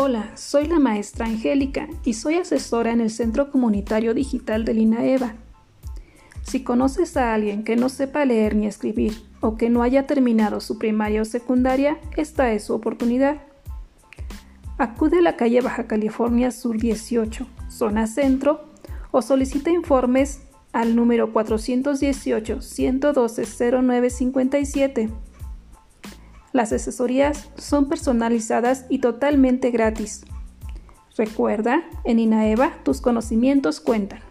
Hola, soy la maestra Angélica y soy asesora en el Centro Comunitario Digital de INAEVA. Si conoces a alguien que no sepa leer ni escribir o que no haya terminado su primaria o secundaria, esta es su oportunidad. Acude a la calle Baja California Sur 18, zona centro, o solicita informes al número 418-112-0957. Las asesorías son personalizadas y totalmente gratis. Recuerda, en INAEVA tus conocimientos cuentan.